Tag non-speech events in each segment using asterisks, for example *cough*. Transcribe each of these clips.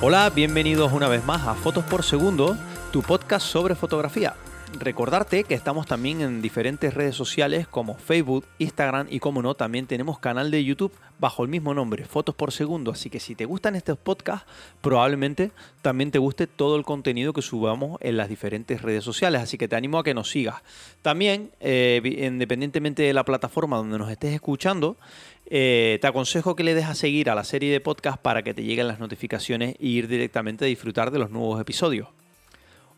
Hola, bienvenidos una vez más a Fotos por Segundo, tu podcast sobre fotografía. Recordarte que estamos también en diferentes redes sociales como Facebook, Instagram y como no, también tenemos canal de YouTube bajo el mismo nombre, Fotos por Segundo. Así que si te gustan estos podcasts, probablemente también te guste todo el contenido que subamos en las diferentes redes sociales. Así que te animo a que nos sigas. También, eh, independientemente de la plataforma donde nos estés escuchando, eh, te aconsejo que le des a seguir a la serie de podcast para que te lleguen las notificaciones e ir directamente a disfrutar de los nuevos episodios.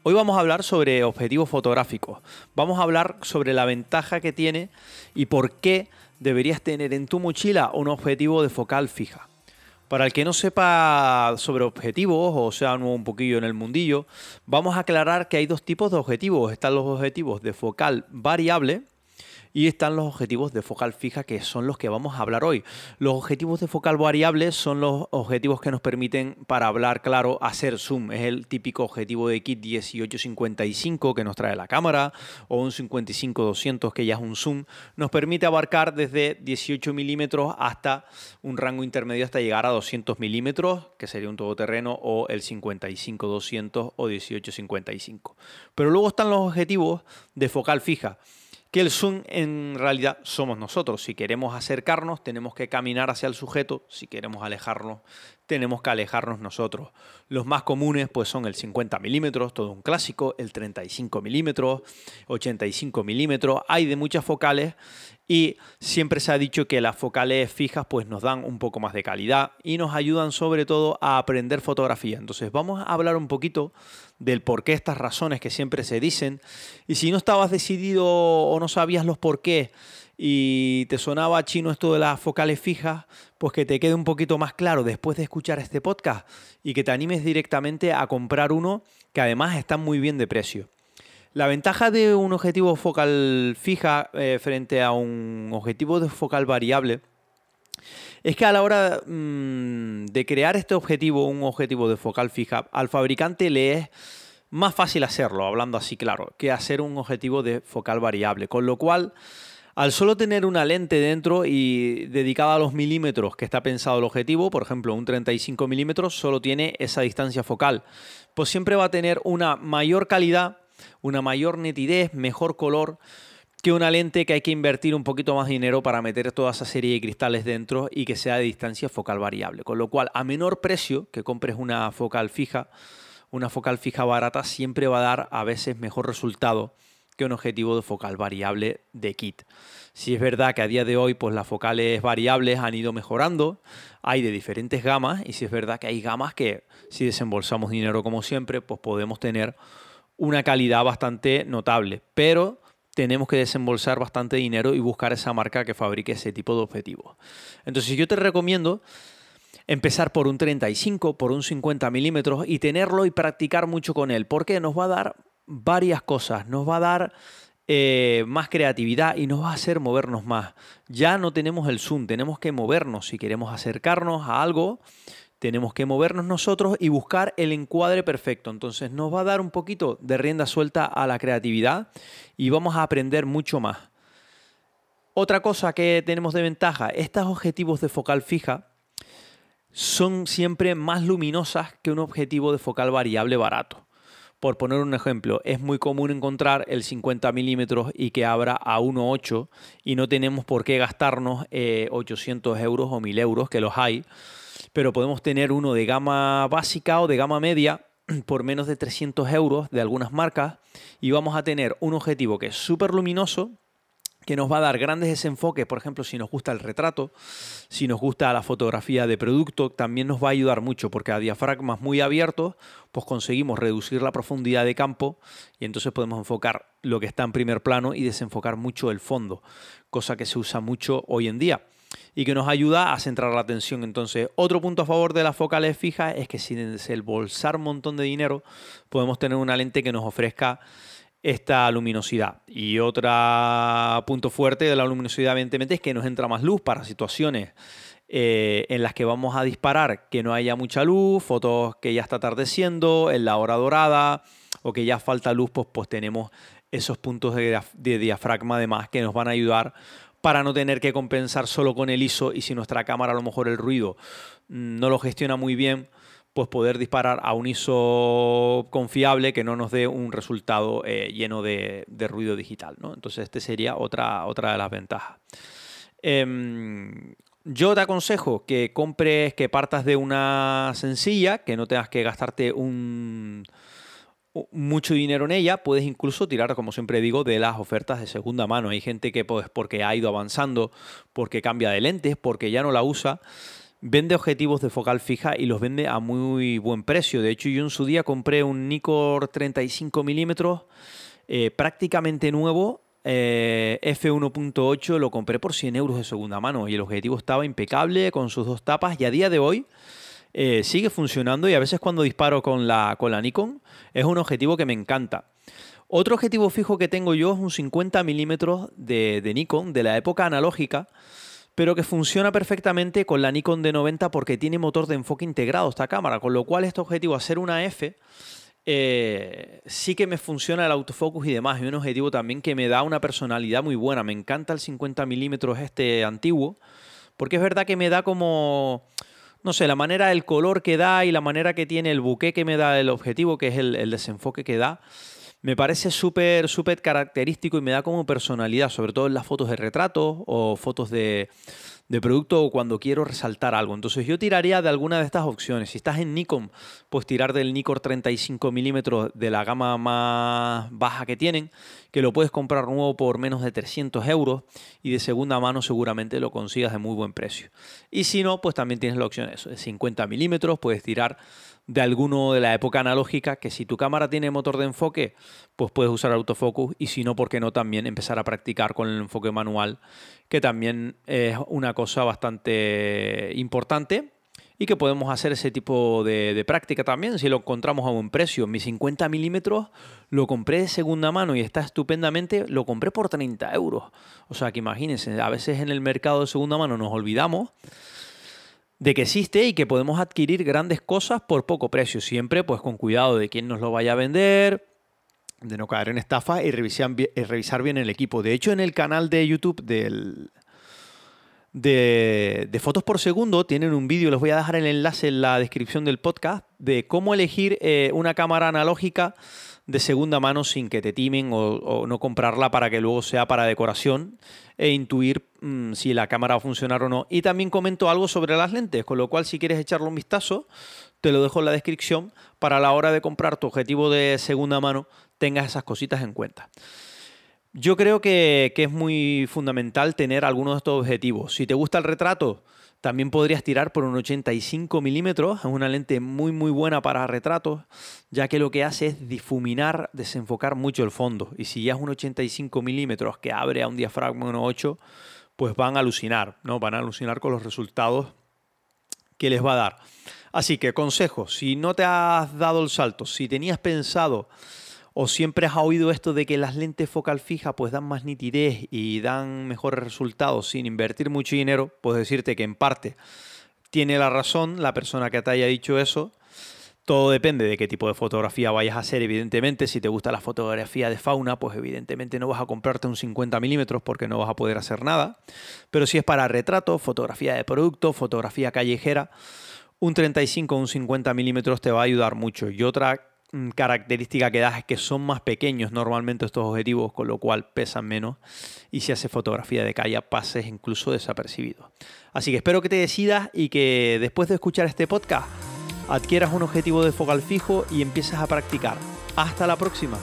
Hoy vamos a hablar sobre objetivos fotográficos. Vamos a hablar sobre la ventaja que tiene y por qué deberías tener en tu mochila un objetivo de focal fija. Para el que no sepa sobre objetivos o sea un poquillo en el mundillo, vamos a aclarar que hay dos tipos de objetivos. Están los objetivos de focal variable, y están los objetivos de focal fija, que son los que vamos a hablar hoy. Los objetivos de focal variable son los objetivos que nos permiten, para hablar claro, hacer zoom. Es el típico objetivo de kit 1855 que nos trae la cámara, o un 55-200 que ya es un zoom. Nos permite abarcar desde 18 milímetros hasta un rango intermedio hasta llegar a 200 milímetros, que sería un todoterreno, o el 55-200 o 18-55. Pero luego están los objetivos de focal fija que el zoom en realidad somos nosotros. Si queremos acercarnos, tenemos que caminar hacia el sujeto. Si queremos alejarnos, tenemos que alejarnos nosotros. Los más comunes pues son el 50 milímetros, todo un clásico, el 35 milímetros, 85 milímetros. Hay de muchas focales y siempre se ha dicho que las focales fijas pues nos dan un poco más de calidad y nos ayudan sobre todo a aprender fotografía. Entonces vamos a hablar un poquito del por qué estas razones que siempre se dicen. Y si no estabas decidido o no sabías los por qué y te sonaba chino esto de las focales fijas, pues que te quede un poquito más claro después de escuchar este podcast y que te animes directamente a comprar uno que además está muy bien de precio. La ventaja de un objetivo focal fija eh, frente a un objetivo de focal variable es que a la hora mm, de crear este objetivo, un objetivo de focal fija, al fabricante le es más fácil hacerlo, hablando así claro, que hacer un objetivo de focal variable. Con lo cual, al solo tener una lente dentro y dedicada a los milímetros que está pensado el objetivo, por ejemplo, un 35 milímetros, solo tiene esa distancia focal, pues siempre va a tener una mayor calidad, una mayor nitidez, mejor color que una lente que hay que invertir un poquito más dinero para meter toda esa serie de cristales dentro y que sea de distancia focal variable. Con lo cual, a menor precio que compres una focal fija, una focal fija barata siempre va a dar a veces mejor resultado que un objetivo de focal variable de kit. Si es verdad que a día de hoy pues las focales variables han ido mejorando, hay de diferentes gamas y si es verdad que hay gamas que si desembolsamos dinero como siempre pues podemos tener una calidad bastante notable, pero tenemos que desembolsar bastante dinero y buscar esa marca que fabrique ese tipo de objetivos. Entonces yo te recomiendo empezar por un 35, por un 50 milímetros y tenerlo y practicar mucho con él, porque nos va a dar varias cosas, nos va a dar eh, más creatividad y nos va a hacer movernos más. Ya no tenemos el zoom, tenemos que movernos si queremos acercarnos a algo tenemos que movernos nosotros y buscar el encuadre perfecto. Entonces nos va a dar un poquito de rienda suelta a la creatividad y vamos a aprender mucho más. Otra cosa que tenemos de ventaja, estos objetivos de focal fija son siempre más luminosas que un objetivo de focal variable barato. Por poner un ejemplo, es muy común encontrar el 50 milímetros y que abra a 1.8 y no tenemos por qué gastarnos 800 eh, euros o 1000 euros, que los hay, pero podemos tener uno de gama básica o de gama media *clears throat* por menos de 300 euros de algunas marcas y vamos a tener un objetivo que es súper luminoso, que nos va a dar grandes desenfoques, por ejemplo, si nos gusta el retrato, si nos gusta la fotografía de producto, también nos va a ayudar mucho porque a diafragmas muy abiertos, pues conseguimos reducir la profundidad de campo y entonces podemos enfocar lo que está en primer plano y desenfocar mucho el fondo, cosa que se usa mucho hoy en día y que nos ayuda a centrar la atención. Entonces, otro punto a favor de las focales fijas es que sin bolsar un montón de dinero, podemos tener una lente que nos ofrezca esta luminosidad. Y otro punto fuerte de la luminosidad, evidentemente, es que nos entra más luz para situaciones eh, en las que vamos a disparar que no haya mucha luz, fotos que ya está atardeciendo, en la hora dorada o que ya falta luz, pues, pues tenemos esos puntos de, de diafragma además que nos van a ayudar para no tener que compensar solo con el ISO y si nuestra cámara a lo mejor el ruido no lo gestiona muy bien, pues poder disparar a un ISO confiable que no nos dé un resultado eh, lleno de, ruido digital. ¿no? Entonces, este sería otra, otra de las ventajas. Em, yo te aconsejo que compres, que partas de una sencilla, que no tengas que gastarte un, mucho dinero en ella, puedes incluso tirar, como siempre digo, de las ofertas de segunda mano. Hay gente que pues, porque ha ido avanzando, porque cambia de lentes, porque ya no la usa, vende objetivos de focal fija y los vende a muy buen precio. De hecho, yo en su día compré un Nikkor 35 milímetros eh, prácticamente nuevo. Eh, F1.8 lo compré por 100 euros de segunda mano y el objetivo estaba impecable con sus dos tapas y a día de hoy eh, sigue funcionando y a veces cuando disparo con la, con la Nikon es un objetivo que me encanta. Otro objetivo fijo que tengo yo es un 50 milímetros de, de Nikon de la época analógica pero que funciona perfectamente con la Nikon D90 porque tiene motor de enfoque integrado esta cámara, con lo cual este objetivo, hacer una F, eh, sí que me funciona el autofocus y demás, y un objetivo también que me da una personalidad muy buena. Me encanta el 50 milímetros este antiguo, porque es verdad que me da como, no sé, la manera, el color que da y la manera que tiene el buque que me da el objetivo, que es el desenfoque que da me parece súper, súper característico y me da como personalidad, sobre todo en las fotos de retrato o fotos de, de producto o cuando quiero resaltar algo. Entonces yo tiraría de alguna de estas opciones. Si estás en Nikon, pues tirar del Nikon 35 milímetros de la gama más baja que tienen, que lo puedes comprar nuevo por menos de 300 euros y de segunda mano seguramente lo consigas de muy buen precio. Y si no, pues también tienes la opción eso, de 50 milímetros, puedes tirar de alguno de la época analógica, que si tu cámara tiene motor de enfoque, pues puedes usar autofocus y si no, ¿por qué no también empezar a practicar con el enfoque manual, que también es una cosa bastante importante y que podemos hacer ese tipo de, práctica también si lo encontramos a buen precio. Mi 50 milímetros lo compré de segunda mano y está estupendamente, lo compré por 30 euros. O sea que imagínense, a veces en el mercado de segunda mano nos olvidamos de que existe y que podemos adquirir grandes cosas por poco precio, siempre pues con cuidado de quién nos lo vaya a vender, de no caer en estafa y revisar, eh, revisar bien el equipo. De hecho, en el canal de YouTube del, de, fotos por segundo tienen un vídeo, les voy a dejar el enlace en la descripción del podcast, de cómo elegir eh, una cámara analógica de segunda mano sin que te timen o, no comprarla para que luego sea para decoración e intuir mm, si la cámara va a funcionar o no. Y también comento algo sobre las lentes, con lo cual si quieres echarle un vistazo, te lo dejo en la descripción para la hora de comprar tu objetivo de segunda mano tengas esas cositas en cuenta. Yo creo que, que es muy fundamental tener algunos de estos objetivos. Si te gusta el retrato, también podrías tirar por un 85 milímetros, es una lente muy muy buena para retratos, ya que lo que hace es difuminar, desenfocar mucho el fondo. Y si ya es un 85 milímetros que abre a un diafragma 1.8, pues van a alucinar, ¿no? Van a alucinar con los resultados que les va a dar. Así que consejo, si no te has dado el salto, si tenías pensado o siempre has oído esto de que las lentes focal fija pues dan más nitidez y dan mejores resultados sin invertir mucho dinero, puedo decirte que en parte tiene la razón la persona que te haya dicho eso. Todo depende de qué tipo de fotografía vayas a hacer, evidentemente. Si te gusta la fotografía de fauna, pues evidentemente no vas a comprarte un 50 milímetros porque no vas a poder hacer nada. Pero si es para retrato, fotografía de producto, fotografía callejera, un 35 o un 50 milímetros te va a ayudar mucho. Y otra Mm, característica que da es que son más pequeños normalmente estos objetivos, con lo cual pesan menos y si hace fotografía de calle pases incluso desapercibido. Así que espero que te decidas y que después de escuchar este podcast adquieras un objetivo de focal fijo y empieces a practicar. Hasta la próxima.